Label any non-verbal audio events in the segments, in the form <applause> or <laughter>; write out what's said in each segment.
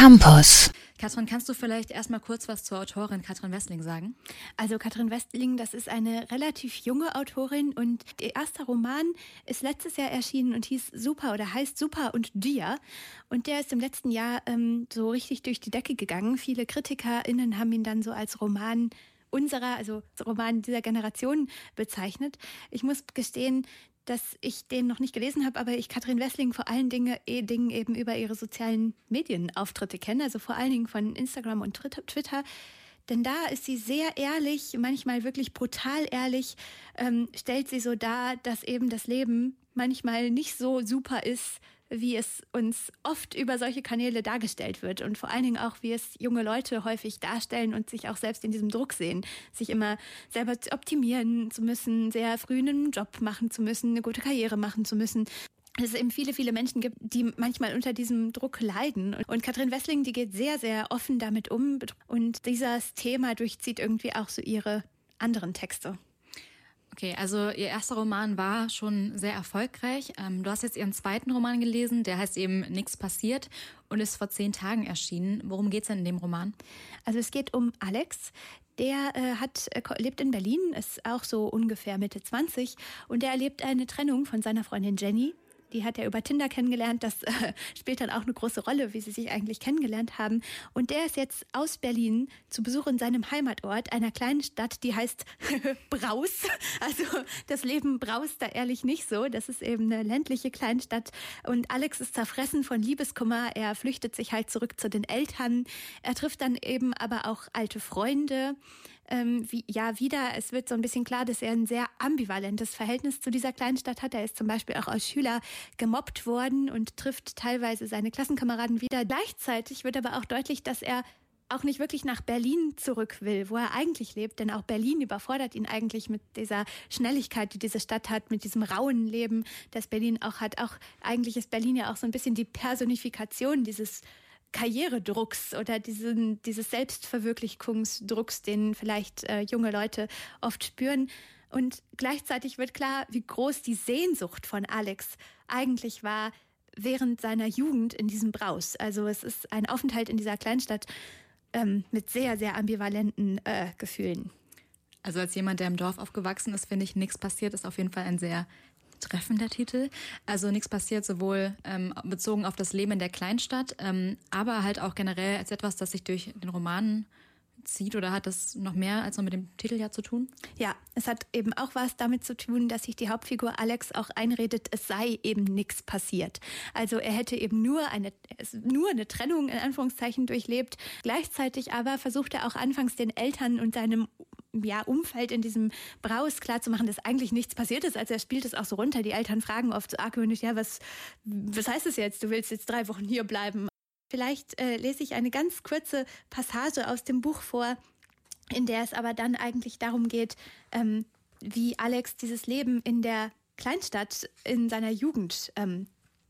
Campus. Katrin, kannst du vielleicht erstmal kurz was zur Autorin Katrin Westling sagen? Also Katrin Westling, das ist eine relativ junge Autorin und ihr erster Roman ist letztes Jahr erschienen und hieß Super oder heißt Super und Dia. Und der ist im letzten Jahr ähm, so richtig durch die Decke gegangen. Viele KritikerInnen haben ihn dann so als Roman unserer, also Roman dieser Generation bezeichnet. Ich muss gestehen, dass ich den noch nicht gelesen habe, aber ich Katrin Wessling vor allen Dingen, eh, Dingen eben über ihre sozialen Medienauftritte kenne, also vor allen Dingen von Instagram und Twitter. Denn da ist sie sehr ehrlich, manchmal wirklich brutal ehrlich, ähm, stellt sie so dar, dass eben das Leben manchmal nicht so super ist, wie es uns oft über solche Kanäle dargestellt wird und vor allen Dingen auch, wie es junge Leute häufig darstellen und sich auch selbst in diesem Druck sehen, sich immer selber optimieren zu müssen, sehr früh einen Job machen zu müssen, eine gute Karriere machen zu müssen dass es eben viele, viele Menschen gibt, die manchmal unter diesem Druck leiden. Und Katrin Wessling, die geht sehr, sehr offen damit um. Und dieses Thema durchzieht irgendwie auch so ihre anderen Texte. Okay, also Ihr erster Roman war schon sehr erfolgreich. Ähm, du hast jetzt Ihren zweiten Roman gelesen, der heißt eben Nichts passiert und ist vor zehn Tagen erschienen. Worum geht es denn in dem Roman? Also es geht um Alex. Der äh, hat, äh, lebt in Berlin, ist auch so ungefähr Mitte 20 und der erlebt eine Trennung von seiner Freundin Jenny die hat er über Tinder kennengelernt. Das äh, spielt dann auch eine große Rolle, wie sie sich eigentlich kennengelernt haben. Und der ist jetzt aus Berlin zu Besuch in seinem Heimatort, einer kleinen Stadt, die heißt <laughs> Braus. Also das Leben braust da ehrlich nicht so. Das ist eben eine ländliche Kleinstadt. Und Alex ist zerfressen von Liebeskummer. Er flüchtet sich halt zurück zu den Eltern. Er trifft dann eben aber auch alte Freunde ähm, wie, ja wieder, es wird so ein bisschen klar, dass er ein sehr ambivalentes Verhältnis zu dieser kleinen Stadt hat. Er ist zum Beispiel auch als Schüler gemobbt worden und trifft teilweise seine Klassenkameraden wieder. Gleichzeitig wird aber auch deutlich, dass er auch nicht wirklich nach Berlin zurück will, wo er eigentlich lebt, denn auch Berlin überfordert ihn eigentlich mit dieser Schnelligkeit, die diese Stadt hat, mit diesem rauen Leben, das Berlin auch hat. Auch eigentlich ist Berlin ja auch so ein bisschen die Personifikation dieses Karrieredrucks oder diesen, dieses Selbstverwirklichungsdrucks, den vielleicht äh, junge Leute oft spüren. Und gleichzeitig wird klar, wie groß die Sehnsucht von Alex eigentlich war während seiner Jugend in diesem Braus. Also es ist ein Aufenthalt in dieser Kleinstadt ähm, mit sehr, sehr ambivalenten äh, Gefühlen. Also als jemand, der im Dorf aufgewachsen ist, finde ich, nichts passiert, ist auf jeden Fall ein sehr treffender Titel. Also nichts passiert, sowohl ähm, bezogen auf das Leben in der Kleinstadt, ähm, aber halt auch generell als etwas, das sich durch den Roman zieht oder hat das noch mehr als nur mit dem Titel ja zu tun? Ja, es hat eben auch was damit zu tun, dass sich die Hauptfigur Alex auch einredet, es sei eben nichts passiert. Also er hätte eben nur eine, nur eine Trennung in Anführungszeichen durchlebt. Gleichzeitig aber versucht er auch anfangs den Eltern und seinem ja, Umfeld in diesem Braus klarzumachen, dass eigentlich nichts passiert ist. Also er spielt es auch so runter. Die Eltern fragen oft so argwöhnisch, ja, was, was heißt das jetzt? Du willst jetzt drei Wochen hier bleiben. Vielleicht äh, lese ich eine ganz kurze Passage aus dem Buch vor, in der es aber dann eigentlich darum geht, ähm, wie Alex dieses Leben in der Kleinstadt in seiner Jugend ähm,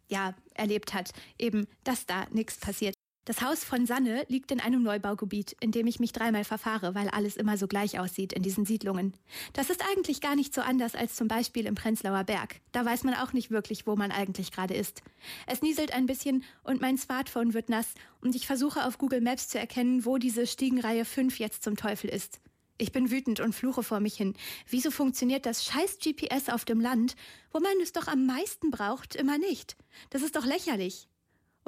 ja, erlebt hat. Eben, dass da nichts passiert. Das Haus von Sanne liegt in einem Neubaugebiet, in dem ich mich dreimal verfahre, weil alles immer so gleich aussieht in diesen Siedlungen. Das ist eigentlich gar nicht so anders als zum Beispiel im Prenzlauer Berg. Da weiß man auch nicht wirklich, wo man eigentlich gerade ist. Es nieselt ein bisschen und mein Smartphone wird nass und ich versuche auf Google Maps zu erkennen, wo diese Stiegenreihe 5 jetzt zum Teufel ist. Ich bin wütend und fluche vor mich hin. Wieso funktioniert das scheiß GPS auf dem Land, wo man es doch am meisten braucht, immer nicht? Das ist doch lächerlich.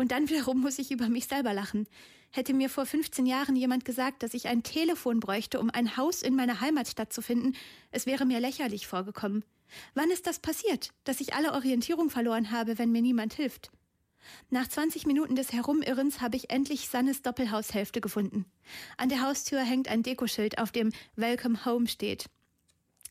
Und dann wiederum muss ich über mich selber lachen. Hätte mir vor 15 Jahren jemand gesagt, dass ich ein Telefon bräuchte, um ein Haus in meiner Heimatstadt zu finden, es wäre mir lächerlich vorgekommen. Wann ist das passiert, dass ich alle Orientierung verloren habe, wenn mir niemand hilft? Nach 20 Minuten des Herumirrens habe ich endlich Sannes Doppelhaushälfte gefunden. An der Haustür hängt ein Dekoschild, auf dem Welcome Home steht.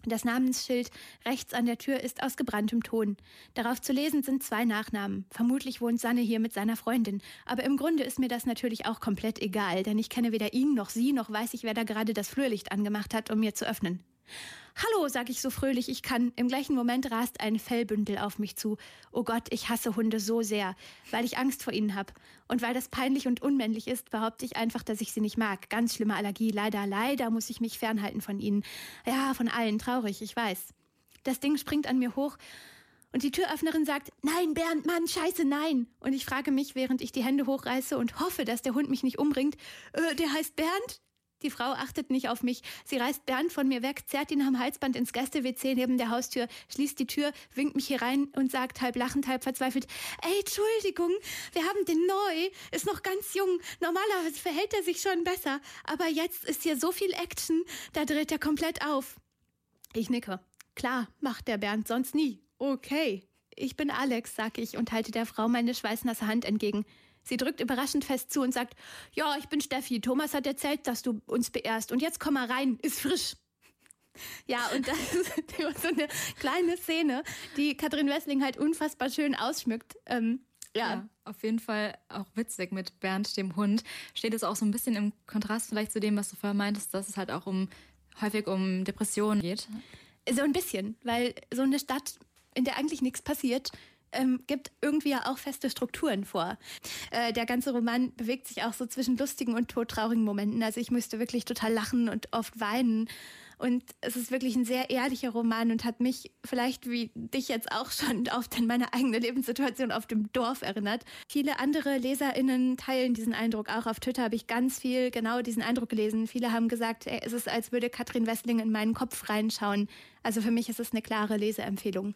Das Namensschild rechts an der Tür ist aus gebranntem Ton. Darauf zu lesen sind zwei Nachnamen. Vermutlich wohnt Sanne hier mit seiner Freundin. Aber im Grunde ist mir das natürlich auch komplett egal, denn ich kenne weder ihn noch sie, noch weiß ich, wer da gerade das Flurlicht angemacht hat, um mir zu öffnen. Hallo, sag ich so fröhlich ich kann. Im gleichen Moment rast ein Fellbündel auf mich zu. Oh Gott, ich hasse Hunde so sehr, weil ich Angst vor ihnen hab. Und weil das peinlich und unmännlich ist, behaupte ich einfach, dass ich sie nicht mag. Ganz schlimme Allergie. Leider, leider muss ich mich fernhalten von ihnen. Ja, von allen. Traurig, ich weiß. Das Ding springt an mir hoch Und die Türöffnerin sagt, nein, Bernd, Mann, scheiße, nein. Und ich frage mich, während ich die Hände hochreiße und hoffe, dass der Hund mich nicht umbringt, äh, der heißt Bernd? Die Frau achtet nicht auf mich. Sie reißt Bernd von mir weg, zerrt ihn am Halsband ins Gäste-WC neben der Haustür, schließt die Tür, winkt mich hier rein und sagt halb lachend, halb verzweifelt, ey, Entschuldigung, wir haben den neu, ist noch ganz jung. Normalerweise verhält er sich schon besser. Aber jetzt ist hier so viel Action, da dreht er komplett auf. Ich nicke. Klar, macht der Bernd sonst nie. Okay. Ich bin Alex, sag ich und halte der Frau meine schweißnasse Hand entgegen. Sie drückt überraschend fest zu und sagt, ja, ich bin Steffi. Thomas hat erzählt, dass du uns beehrst. Und jetzt komm mal rein, ist frisch. Ja, und das <laughs> ist so eine kleine Szene, die Katrin Wessling halt unfassbar schön ausschmückt. Ähm, ja. ja. auf jeden Fall auch witzig mit Bernd, dem Hund. Steht es auch so ein bisschen im Kontrast vielleicht zu dem, was du vorher meintest, dass es halt auch um häufig um Depressionen geht. So ein bisschen, weil so eine Stadt, in der eigentlich nichts passiert, ähm, gibt irgendwie ja auch feste Strukturen vor. Äh, der ganze Roman bewegt sich auch so zwischen lustigen und todtraurigen Momenten. Also ich müsste wirklich total lachen und oft weinen. Und es ist wirklich ein sehr ehrlicher Roman und hat mich vielleicht wie dich jetzt auch schon <laughs> auf meine eigene Lebenssituation auf dem Dorf erinnert. Viele andere LeserInnen teilen diesen Eindruck. Auch auf Twitter habe ich ganz viel genau diesen Eindruck gelesen. Viele haben gesagt, ey, es ist, als würde Katrin Wessling in meinen Kopf reinschauen. Also für mich ist es eine klare Leseempfehlung